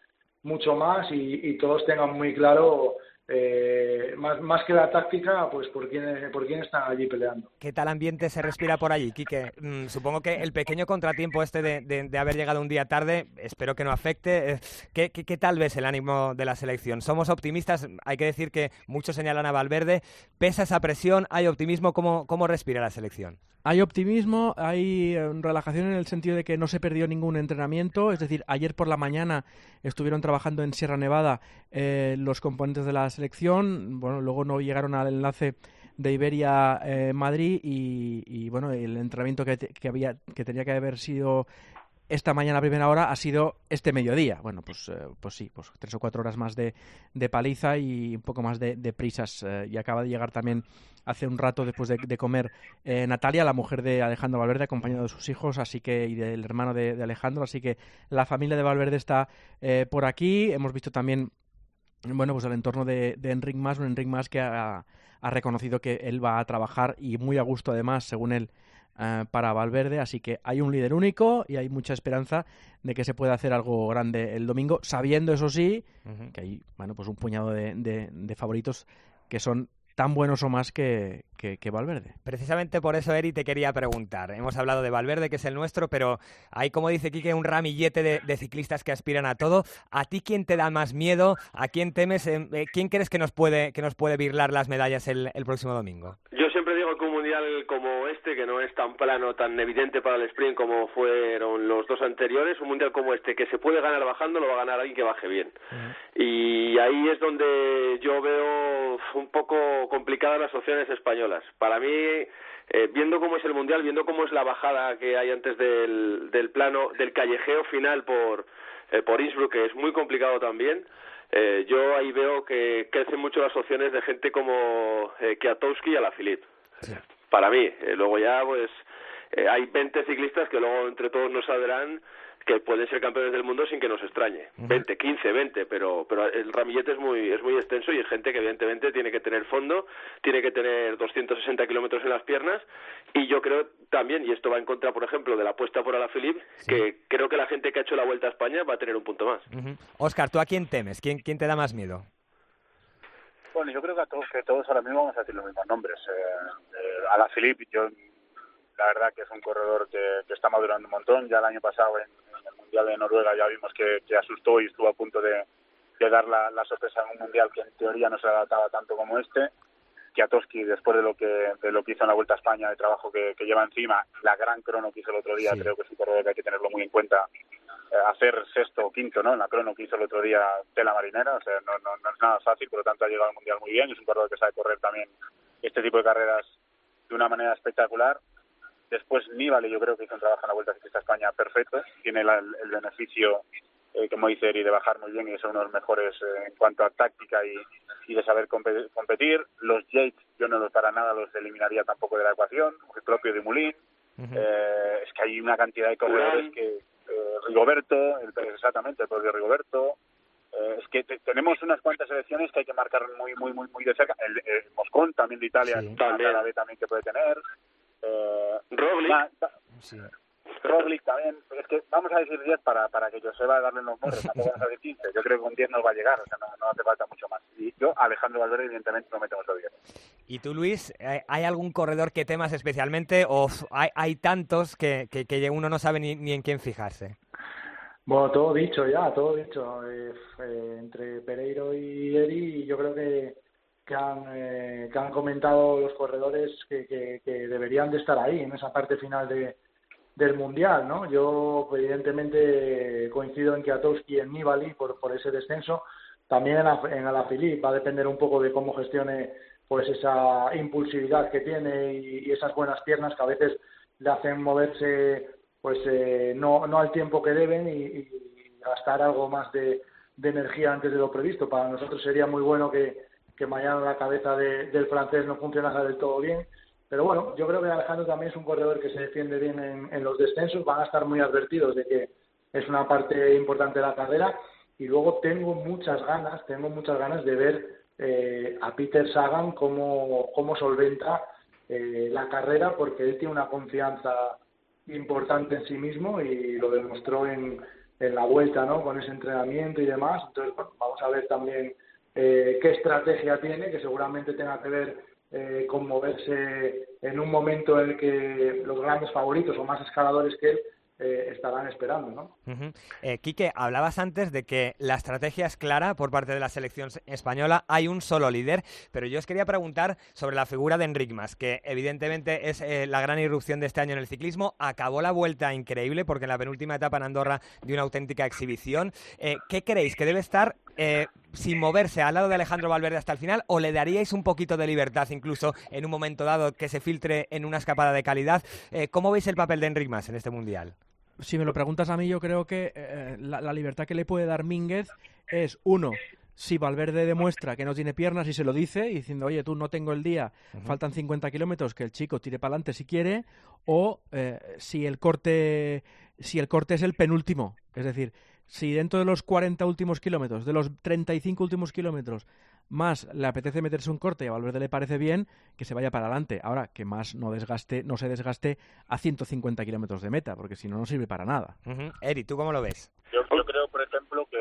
mucho más y todos tengan muy claro eh, más, más que la táctica, pues por quién, por quién están allí peleando. ¿Qué tal ambiente se respira por allí, Quique? Mm, supongo que el pequeño contratiempo este de, de, haber llegado un día tarde, espero que no afecte. Eh, ¿Qué, qué, tal ves el ánimo de la selección? Somos optimistas, hay que decir que muchos señalan a Valverde. ¿Pesa esa presión? ¿Hay optimismo? ¿Cómo, cómo respira la selección? Hay optimismo, hay eh, relajación en el sentido de que no se perdió ningún entrenamiento, es decir, ayer por la mañana estuvieron trabajando en Sierra Nevada los componentes de la selección, bueno, luego no llegaron al enlace de Iberia eh, Madrid y, bueno, el entrenamiento que, había que tenía que haber sido esta mañana a primera hora ha sido este mediodía. Bueno, pues, eh, pues sí, pues tres o cuatro horas más de, paliza y un poco más de, prisas. Eh, y acaba de llegar también hace un rato después de, comer Natalia, la mujer de Alejandro Valverde, acompañado de sus hijos, así que y del hermano de, Alejandro, así que la familia de Valverde está por aquí. Hemos visto también bueno, pues el entorno de, de Enric Mas, un Enric Mas que ha, reconocido que él va a trabajar y muy a gusto además, según él, eh, para Valverde. Así que hay un líder único y hay mucha esperanza de que se pueda hacer algo grande el domingo, sabiendo, eso sí, que hay bueno, pues un puñado de, de favoritos que son tan buenos o más que, que, Valverde. Precisamente por eso, Eri, te quería preguntar. Hemos hablado de Valverde, que es el nuestro, pero hay, como dice Quique, un ramillete de, ciclistas que aspiran a todo. ¿A ti quién te da más miedo? ¿A quién temes? Eh, eh, ¿Quién crees que nos puede, que nos puede virlar las medallas el, próximo domingo? Siempre digo que un mundial como este, que no es tan plano, tan evidente para el sprint como fueron los dos anteriores, un mundial como este, que se puede ganar bajando, lo va a ganar alguien que baje bien. Y ahí es donde yo veo un poco complicadas las opciones españolas. Para mí, eh, viendo cómo es el mundial, viendo cómo es la bajada que hay antes del, del plano, del callejeo final por, eh, por Innsbruck, que es muy complicado también, eh, yo ahí veo que crecen mucho las opciones de gente como eh, Kiatowski y Alaphilippe. Para mí, luego ya pues hay 20 ciclistas que luego entre todos nos saldrán que pueden ser campeones del mundo sin que nos extrañe. 20, 15, 20, pero, pero el ramillete es muy, es muy extenso y es gente que evidentemente tiene que tener fondo, tiene que tener 260 kilómetros en las piernas y yo creo también, y esto va en contra, por ejemplo, de la apuesta por Alaphilippe, que creo que la gente que ha hecho la Vuelta a España va a tener un punto más. Oscar, ¿tú a quién temes? ¿Quién, quién te da más miedo? Bueno, yo creo que, a todos, que todos ahora mismo vamos a decir los mismos nombres. Eh, eh, Alaphilippe, yo la verdad que es un corredor que, está madurando un montón. Ya el año pasado en, el Mundial de Noruega ya vimos que, asustó y estuvo a punto de, dar la, sorpresa en un Mundial que en teoría no se adaptaba tanto como este. Kiatowski, después de lo que de lo que hizo en la Vuelta a España, el trabajo que, lleva encima, la gran crono que hizo el otro día, creo que es un corredor que hay que tenerlo muy en cuenta. Eh, hacer sexto o quinto ¿no? en la crono que hizo el otro día Tela Marinera, o sea, no, no, no es nada fácil, por lo tanto ha llegado al Mundial muy bien, es un corredor que sabe correr también este tipo de carreras de una manera espectacular Después Nibali yo creo que hizo un trabajo en la Vuelta Ciclista España perfecto. Tiene el beneficio, eh, como dice Eri, de bajar muy bien y es uno de los mejores eh, en cuanto a táctica y, de saber competir. Los Yates yo no los para nada los eliminaría tampoco de la ecuación. El propio de Moulin. Eh, es que hay una cantidad de corredores que... Rigoberto, el, exactamente, el propio Rigoberto. es que tenemos unas cuantas selecciones que hay que marcar muy muy muy muy de cerca. El, Moscón también de Italia, también. también que puede tener. Eh, Roglic. también, es que vamos a decir 10 para, para que va a darle los nombres, tampoco vamos a decir 15, yo creo que un 10 nos va a llegar, o sea, no, no hace falta mucho más. Y yo, Alejandro Valverde, evidentemente, no metemos a 10. ¿Y tú, Luis, eh, hay algún corredor que temas especialmente o hay, hay tantos que, que, que uno no sabe ni, ni en quién fijarse? Bueno, todo dicho ya, todo dicho. Eh, eh, entre Pereiro y Eri, yo creo que que han, eh, que han comentado los corredores que, que, deberían de estar ahí en esa parte final de, del mundial, ¿no? Yo evidentemente coincido en Kiatowski y en Nibali por, por ese descenso. También en, en Alaphilippe va a depender un poco de cómo gestione pues esa impulsividad que tiene y, esas buenas piernas que a veces le hacen moverse pues eh, no, no al tiempo que deben y, gastar algo más de, energía antes de lo previsto. Para nosotros sería muy bueno que, que mañana la cabeza del francés no funcionara del todo bien. Pero bueno, yo creo que Alejandro también es un corredor que se defiende bien en, los descensos. Van a estar muy advertidos de que es una parte importante de la carrera. Y luego tengo muchas ganas, tengo muchas ganas de ver eh, a Peter Sagan cómo, cómo solventa eh, la carrera porque él tiene una confianza importante en sí mismo y lo demostró en, en la vuelta, ¿no? Con ese entrenamiento y demás. Entonces, vamos a ver también eh, qué estrategia tiene, que seguramente tenga que ver eh, con moverse en un momento en el que los grandes favoritos o más escaladores que él eh, estarán esperando, ¿no? Eh, Quique, hablabas antes de que la estrategia es clara por parte de la selección española, hay un solo líder, pero yo os quería preguntar sobre la figura de Enric Mas, que evidentemente es eh, la gran irrupción de este año en el ciclismo, acabó la vuelta increíble porque en la penúltima etapa en Andorra dio una auténtica exhibición. ¿Qué creéis? ¿Que debe estar sin moverse al lado de Alejandro Valverde hasta el final o le daríais un poquito de libertad incluso en un momento dado que se filtre en una escapada de calidad? ¿Cómo veis el papel de Enric Mas en este Mundial? si me lo preguntas a mí, yo creo que eh, la, libertad que le puede dar Mínguez es, uno, si Valverde demuestra que no tiene piernas y se lo dice, diciendo, oye, tú no tengo el día, faltan 50 kilómetros, que el chico tire para adelante si quiere, o eh, si el corte si el corte es el penúltimo, es decir, si dentro de los 40 últimos kilómetros, de los 35 últimos kilómetros, más le apetece meterse un corte y a Valverde le parece bien, que se vaya para adelante. Ahora, que más no desgaste, no se desgaste a 150 kilómetros de meta, porque si no, no sirve para nada. Eri, ¿tú cómo lo ves? Yo, creo, por ejemplo, que...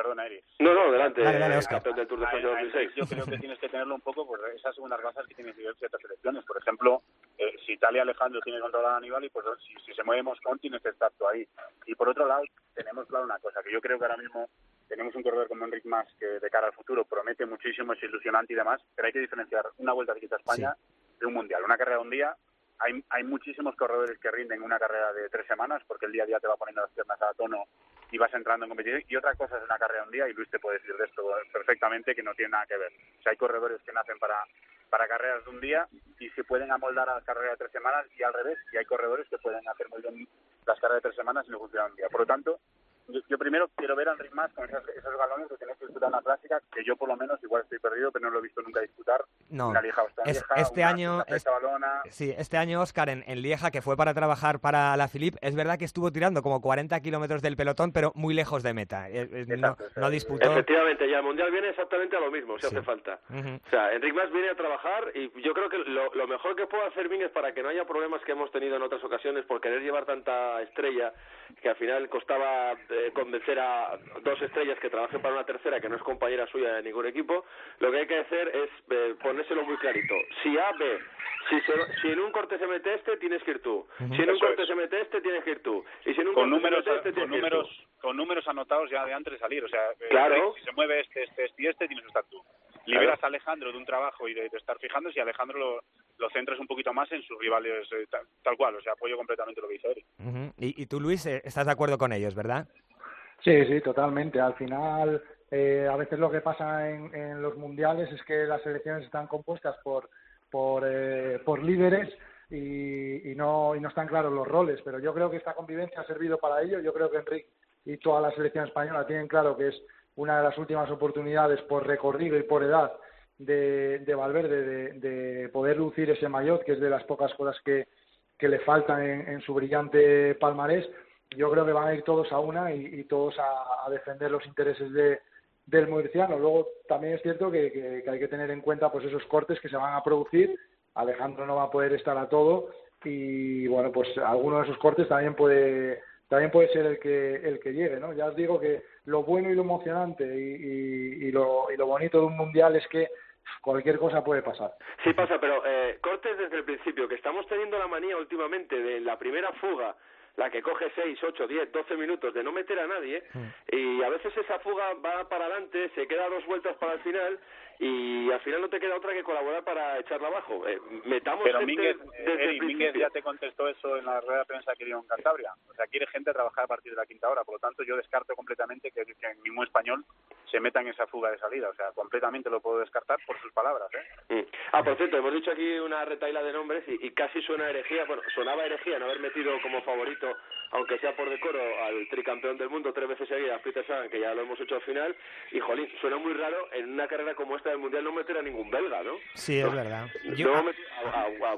Perdona, Eri. No, no, adelante. Dale, dale, Del Tour de Francia 2006. Yo creo que tienes que tenerlo un poco por esas segundas razas que tienen ciertas selecciones. Por ejemplo, eh, si Italia Alejandro tiene controlado a Aníbal, y pues si, si se mueve Moscón tienes que estar tú ahí. Y por otro lado, tenemos claro una cosa, que yo creo que ahora mismo tenemos un corredor como Enric Mas que de cara al futuro promete muchísimo, es ilusionante y demás, pero hay que diferenciar una vuelta de España de un mundial. Una carrera de un día, hay, hay muchísimos corredores que rinden una carrera de tres semanas porque el día a día te va poniendo las piernas a tono y vas entrando en competición. Y otra cosa es una carrera de un día, y Luis te puede decir de esto perfectamente, que no tiene nada que ver. O sea, hay corredores que nacen para, para carreras de un día y se pueden amoldar a las carreras de tres semanas y al revés, y hay corredores que pueden hacer muy las carreras de tres semanas y no funcionan un día. Por lo tanto, yo, primero quiero ver a Enric Mas con esos, esos galones que tiene que disputar una clásica, que yo por lo menos igual estoy perdido, pero no lo he visto nunca disputar. No, una Lieja es, este año, sí, este año Oscar en, Lieja, que fue para trabajar para la Philippe, es verdad que estuvo tirando como 40 kilómetros del pelotón, pero muy lejos de meta. Eh, eh, no, no, disputó. Efectivamente, ya el Mundial viene exactamente a lo mismo, si hace falta. O sea, Enric Mas viene a trabajar y yo creo que lo, lo mejor que puede hacer Ming es para que no haya problemas que hemos tenido en otras ocasiones por querer llevar tanta estrella que al final costaba eh, convencer a dos estrellas que trabajen para una tercera que no es compañera suya de ningún equipo, lo que hay que hacer es eh, ponérselo muy clarito. Si A, B, si, si en un corte se mete este, tienes que ir tú. Si en un corte se mete este, tienes que ir tú. Y si en un con corte números, se mete este, con números, Con números anotados ya de antes de salir. O sea, eh, claro. si se mueve este, este, este y este, tienes que estar tú liberas a Alejandro de un trabajo y de, estar fijando si Alejandro lo, lo, centras un poquito más en sus rivales eh, tal, cual. O sea, apoyo completamente lo que dice Eric. ¿Y, tú, Luis, eh, estás de acuerdo con ellos, verdad? Sí, sí, totalmente. Al final, eh, a veces lo que pasa en, en, los mundiales es que las selecciones están compuestas por, por, por líderes y, y, no, y no están claros los roles. Pero yo creo que esta convivencia ha servido para ello. Yo creo que Enrique y toda la selección española tienen claro que es una de las últimas oportunidades por recorrido y por edad de, de Valverde de, poder lucir ese maillot, que es de las pocas cosas que, que le faltan en, su brillante palmarés. Yo creo que van a ir todos a una y, todos a, defender los intereses de, del murciano. Luego también es cierto que, que, hay que tener en cuenta pues esos cortes que se van a producir. Alejandro no va a poder estar a todo y bueno, pues alguno de esos cortes también puede también puede ser el que el que llegue, ¿no? Ya os digo que lo bueno y lo emocionante y, y, lo, y lo bonito de un mundial es que cualquier cosa puede pasar. Sí pasa, pero eh, cortes desde el principio, que estamos teniendo la manía últimamente de la primera fuga la que coge 6, 8, 10, 12 minutos de no meter a nadie mm. y a veces esa fuga va para adelante, se queda dos vueltas para el final y al final no te queda otra que colaborar para echarla abajo. Eh, metamos Pero gente desde ya te contestó eso en la rueda de prensa que dio en Cantabria. O sea, quiere gente trabajar a partir de la quinta hora. Por lo tanto, yo descarto completamente que, ningún español se meta en esa fuga de salida. O sea, completamente lo puedo descartar por sus palabras. ¿eh? Mm. Ah, por cierto, hemos dicho aquí una retaila de nombres y, y casi suena herejía, bueno, sonaba herejía no haber metido como favorito, aunque sea por decoro, al tricampeón del mundo tres veces seguidas, Peter Sagan, que ya lo hemos hecho al final, y jolín, suena muy raro en una carrera como esta del Mundial no meter a ningún belga, ¿no? Sí, es verdad. No Yo- meter a, a, a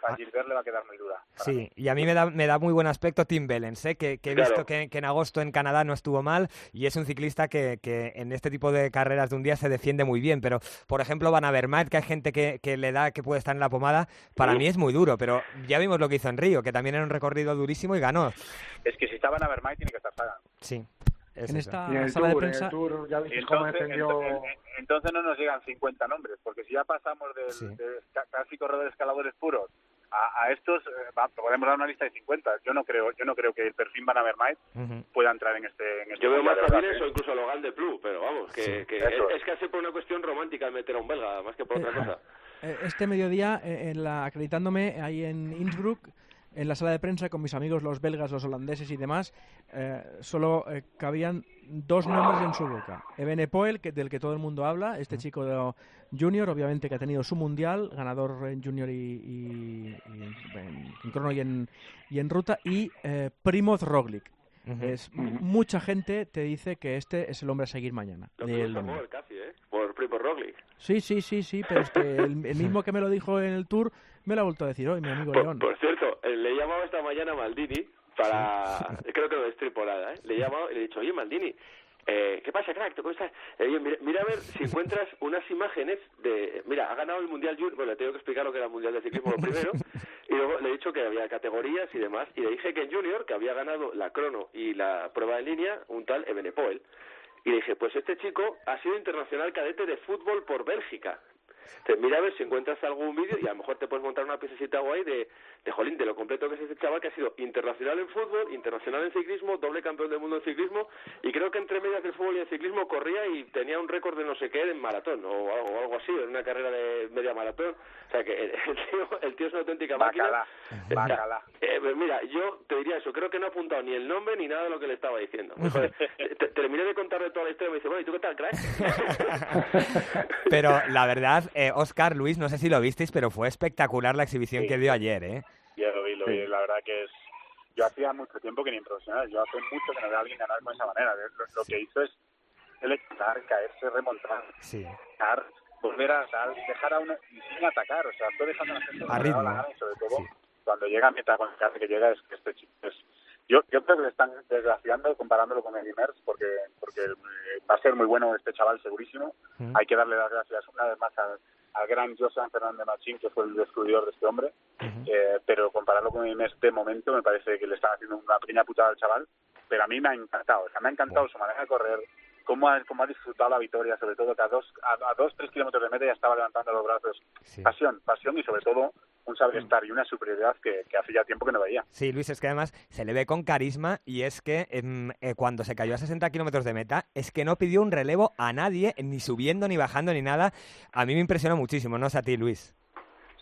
para Gilbert le va a quedar muy dura. Sí, y a mí me da, me da muy buen aspecto Tim Bellens, ¿eh? que, que he Claro. visto que, que en agosto en Canadá no estuvo mal y es un ciclista que, que en este tipo de carreras de un día se defiende muy bien, pero por ejemplo Van Avermaet, que hay gente que, que le da que puede estar en la pomada, para Sí. mí es muy duro, pero ya vimos lo que hizo en Río, que también era un recorrido durísimo y ganó. Es que si estaban a Vermaet tiene que estar Sagan. Sí. es En esta Y en el sala de Tour, en prensa... el Tour ya cómo entonces, defendió... ent- ent- entonces no nos llegan 50 nombres, porque si ya pasamos de, Sí. de ca- casi corredores escaladores puros a, a estos, eh, va- podemos dar una lista de 50. Yo no creo yo no creo que el perfil Van Avermaet Ujú. pueda entrar en este, en este Yo veo más de a Vines ¿eh? o incluso a Logan de Plu, pero vamos, que, Sí. que es, es. por una cuestión romántica meter a un belga, más que por otra Eh, cosa. Eh, Este mediodía, en la, acreditándome ahí en Innsbruck, en la sala de prensa con mis amigos los belgas, los holandeses y demás, eh, solo eh, cabían dos nombres en su boca. Evenepoel, que, del que todo el mundo habla, este chico de junior, obviamente que ha tenido su mundial, ganador en junior y, y- y en, en crono y en, y en ruta, y eh, Primoz Roglic. Es, Mucha gente te dice que este es el hombre a seguir mañana. Del casi, ¿eh? Por Primo Roglic. Sí, sí, sí, sí, pero es que el, el mismo que me lo dijo en el tour me lo ha vuelto a decir hoy, mi amigo Por, León. por cierto, eh, le he llamado esta mañana a Maldini para... Creo que lo destripolada, ¿eh? Le he llamado y le he dicho, oye, Maldini, eh, ¿qué pasa, crack? ¿Tú ¿Cómo estás? Eh, mira, mira a ver si encuentras unas imágenes de... Mira, ha ganado el Mundial Junior... Bueno, le tengo que explicar lo que era el Mundial de Ciclismo lo primero. Y luego le he dicho que había categorías y demás. Y le dije que en Junior, que había ganado la crono y la prueba en línea, un tal Ebenepoel. Y le dije, pues este chico ha sido internacional cadete de fútbol por Bélgica. Entonces, mira a ver si encuentras algún vídeo y a lo mejor te puedes montar una piececita guay de, de jolín, de lo completo que es este chaval que ha sido internacional en fútbol, internacional en ciclismo, doble campeón del mundo en ciclismo y creo que entre medias del fútbol y el ciclismo corría y tenía un récord de no sé qué en maratón o, algo- o algo así, en una carrera de media maratón. O sea que el, el tío, el tío es una auténtica máquina. Bacala, bacala. Eh, pues mira, yo te diría eso, creo que no ha apuntado ni el nombre ni nada de lo que le estaba diciendo. <laughs> Te- terminé de contarle toda la historia y me dice, bueno, ¿y tú qué tal, crack? <laughs> Pero la verdad, eh, Oscar, Luis, no sé si lo visteis, pero fue espectacular la exhibición Sí. que dio ayer, ¿eh? La verdad que es... Yo hacía mucho tiempo que ni en profesional. Yo hace mucho que no veo a alguien ganar con esa manera. Lo, lo que hizo es eleccionar, caerse, remontar, Sí. dar, volver a tal, dejar a uno y sin atacar. O sea, fue dejando a la gente A la gana y sobre todo cuando llega a meta con el que llega es que este chico es... Yo, yo creo que le están desgraciando comparándolo con Eddie Merckx porque, porque eh, va a ser muy bueno este chaval segurísimo. Mm. Hay que darle las gracias una vez más al, al gran Josan Fernández Machín, que fue el descubridor de este hombre. Eh, pero compararlo con en este momento me parece que le están haciendo una pequeña putada al chaval. Pero a mí me ha encantado, o sea, me ha encantado su manera de correr, cómo ha, cómo ha disfrutado la victoria, sobre todo que a dos, a, a dos tres kilómetros de meta ya estaba levantando los brazos. Sí. Pasión, pasión y sobre todo un saber estar y una superioridad que, que hace ya tiempo que no veía. Sí, Luis, es que además se le ve con carisma y es que em, eh, cuando se cayó a 60 kilómetros de meta, es que no pidió un relevo a nadie, ni subiendo, ni bajando, ni nada. A mí me impresionó muchísimo, no sé a ti, Luis.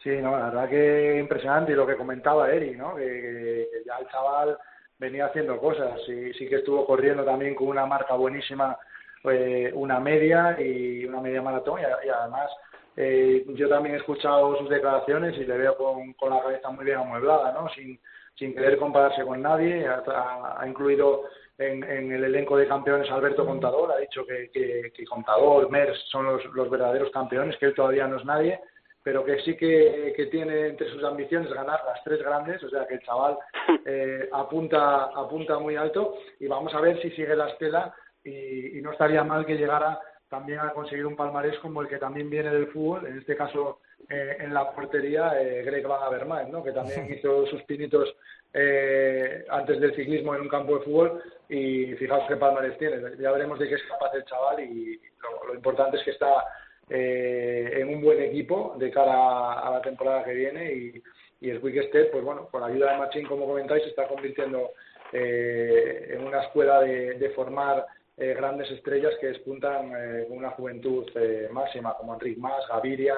Sí, no, la verdad que impresionante y lo que comentaba Eri, ¿no? Que, que- que ya el chaval venía haciendo cosas y sí que estuvo corriendo también con una marca buenísima, eh, una media y una media maratón y además eh, yo también he escuchado sus declaraciones y le veo con, con la cabeza muy bien amueblada, ¿no? Sin, sin querer compararse con nadie, ha, incluido en, en el elenco de campeones Alberto Contador, ha dicho que, que, Contador, Mers son los, los verdaderos campeones, que él todavía no es nadie pero que sí que, que tiene entre sus ambiciones ganar las tres grandes, o sea que el chaval eh, apunta, apunta muy alto. Y vamos a ver si sigue la estela y no estaría mal que llegara también a conseguir un palmarés como el que también viene del fútbol, en este caso eh, en la portería eh, Greg Van Avermaet, ¿no? que también hizo sus pinitos eh, antes del ciclismo en un campo de fútbol y fijaos qué palmarés tiene, ya veremos de qué es capaz el chaval y lo, lo importante es que está eh, en un buen equipo de cara a la temporada que viene y, y el Quick Step, pues bueno, con la ayuda de Machín, como comentáis, se está convirtiendo eh, en una escuela de, de formar eh, grandes estrellas que despuntan eh, con una juventud eh, máxima, como Enric Mas, Gaviria,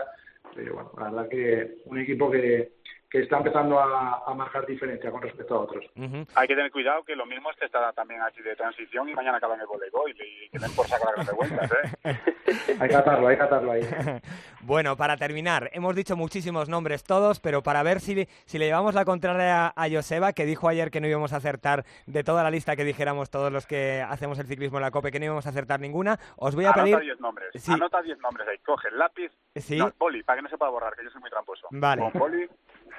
eh, bueno, la verdad que un equipo que, que está empezando a, a marcar diferencia con respecto a otros. Hay que tener cuidado que lo mismo este está también así de transición y mañana acaba en el voleibol y que por sacar las vueltas, ¿eh? <laughs> hay que atarlo, hay que atarlo ahí. <laughs> bueno, para terminar, hemos dicho muchísimos nombres todos, pero para ver si, si le llevamos la contraria a Joseba, que dijo ayer que no íbamos a acertar de toda la lista que dijéramos todos los que hacemos el ciclismo en la COPE, que no íbamos a acertar ninguna, os voy a Anota pedir... 10 nombres, anota 10 nombres ahí, coge el lápiz, Sí. no, boli, para que no se pueda borrar, que yo soy muy tramposo. Vale. Con boli,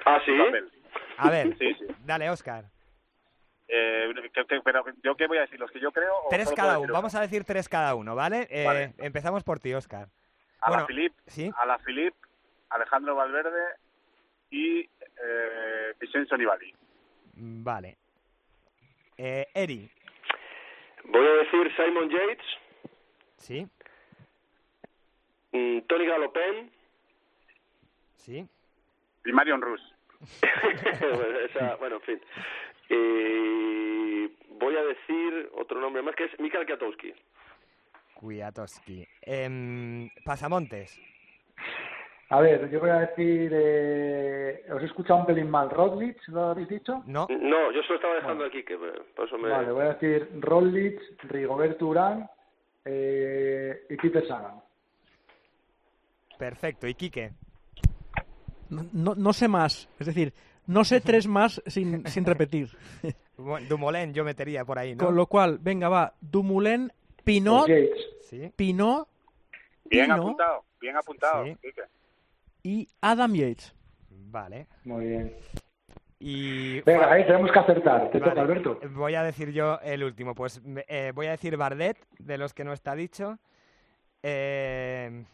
Ah, ¿sí? papel. A ver, Sí, sí. dale, Oscar. Eh, que- que- pero yo qué voy a decir, los que yo creo. o Tres cada uno. Vamos a decir tres cada uno, ¿vale? Eh, Vale. Empezamos por ti, Oscar. A Bueno, la Filip, ¿sí? a la Filip, Alejandro Valverde y eh, Vincenzo Nibali. Mm, Vale. Eh, Eri. Voy a decir Simon Yates, Sí, mm, Tony Galopin, sí. Y Marion Rus. <laughs> bueno, esa- bueno, en fin. Y voy a decir otro nombre más que es Mikhail Kwiatkowski. Kwiatkowski. Em, Pasamontes. A ver, yo voy a decir, eh, os he escuchado un pelín mal, Rodlitz, ¿lo habéis dicho? No. No, yo se lo estaba dejando aquí, que me- por eso me... Vale, voy a decir Rodlitz, Rigoberto Urán eh, y Peter Sagan. Perfecto. ¿Y Quique? No, no, no sé más, es decir, no sé tres más sin, sin repetir. Dumoulin yo metería por ahí, ¿no? Con lo cual, venga, va, Dumoulin, Pinot, Sí. Pinot Bien Pino apuntado, bien apuntado. Sí. Y Adam Yates. Vale. Muy bien. Y... Venga, ahí tenemos que acertar. Te Vale, toca, Alberto. Voy a decir yo el último. Pues me- eh, voy a decir Bardet, de los que no está dicho. Eh,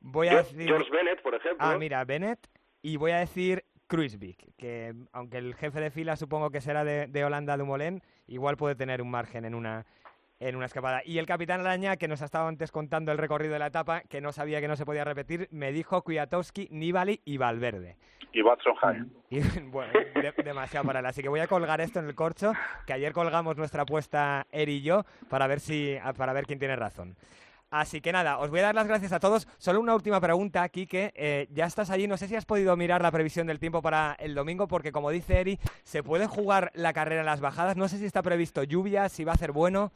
voy a decir... George Bennett, por ejemplo. Ah, mira, Bennett. Y voy a decir Kruisvik, que aunque el jefe de fila supongo que será de, de Holanda Dumoulin, igual puede tener un margen en una, en una escapada. Y el capitán Araña, que nos ha estado antes contando el recorrido de la etapa, que no sabía que no se podía repetir, me dijo Kwiatkowski, Nibali y Valverde. Y Watson. <laughs> Y, bueno, de- demasiado para él. Así que voy a colgar esto en el corcho, que ayer colgamos nuestra apuesta Eri y yo, para ver, si, para ver quién tiene razón. Así que nada, os voy a dar las gracias a todos. Solo una última pregunta, Quique. Eh, ya estás allí, no sé si has podido mirar la previsión del tiempo para el domingo, porque como dice Eri, se puede jugar la carrera en las bajadas. No sé si está previsto lluvia, si va a ser bueno.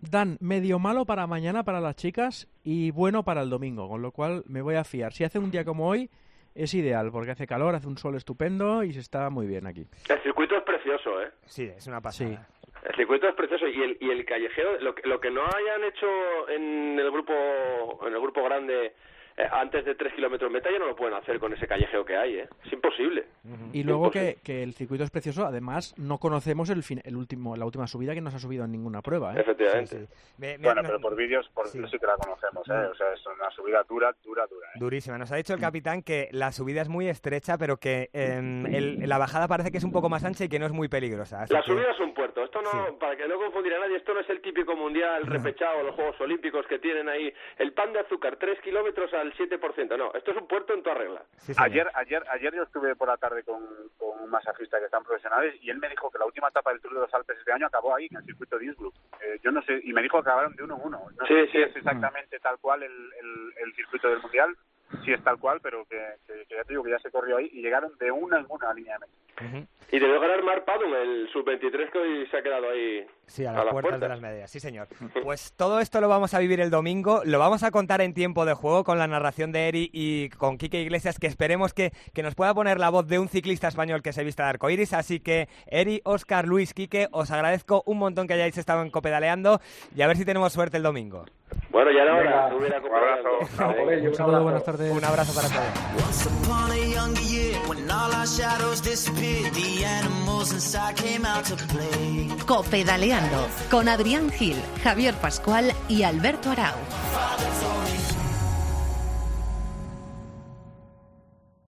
Dan medio malo para mañana para las chicas y bueno para el domingo, con lo cual me voy a fiar. Si hace un día como hoy, es ideal, porque hace calor, hace un sol estupendo y se está muy bien aquí. El circuito es precioso, ¿eh? Sí, es una pasada. El circuito es precioso. Y el, y el callejero, lo, que- lo que no hayan hecho en el grupo en el grupo grande antes de tres kilómetros meta ya no lo pueden hacer con ese callejeo que hay, ¿eh? Es imposible. Y luego que, que el circuito es precioso, además no conocemos el, fin- el último, la última subida que no se ha subido en ninguna prueba. ¿eh? Efectivamente. Bueno, pero por vídeos, por vídeos sí que la conocemos, ¿eh? O sea, es una subida dura, dura, dura. ¿eh? Durísima. Nos ha dicho el capitán que la subida es muy estrecha, pero que em, el- la bajada parece que es un poco más ancha y que no es muy peligrosa. La que- subida es un puerto. Esto no, para que no confundir a nadie, esto no es el típico mundial repechado, los Juegos Olímpicos que tienen ahí el pan de azúcar, 3 kilómetros al 7%. No, esto es un puerto en toda regla. ayer, ayer, ayer yo estuve por la tarde con, con un masajista que están profesionales y él me dijo que la última etapa del Tour de los Alpes este año acabó ahí, en el circuito de Innsbruck. Eh, yo no sé, y me dijo que acabaron de uno en uno. No Sí, sé sí. si es exactamente tal cual el, el, el circuito del Mundial, si es tal cual, pero que, que- que ya te digo que ya se corrió ahí y llegaron de una en una línea de meta. Y debió ganar Mark Padum, el sub-23 que hoy se ha quedado ahí Sí, a a las puertas de las medias, sí señor. Pues todo esto lo vamos a vivir el domingo, lo vamos a contar en tiempo de juego con la narración de Eri y con Quique Iglesias, que esperemos que, que nos pueda poner la voz de un ciclista español que se vista de arcoiris. Así que Eri, Oscar, Luis, Quique, os agradezco un montón que hayáis estado en Copedaleando y a ver si tenemos suerte el domingo. Bueno, ya era hora. Un abrazo. Un saludo, buenas tardes. Un abrazo para todos. Once upon a younger year, when all our shadows disappeared, the animals inside came out to play. Copedaleando con Adrián Gil, Javier Pascual y Alberto Arau.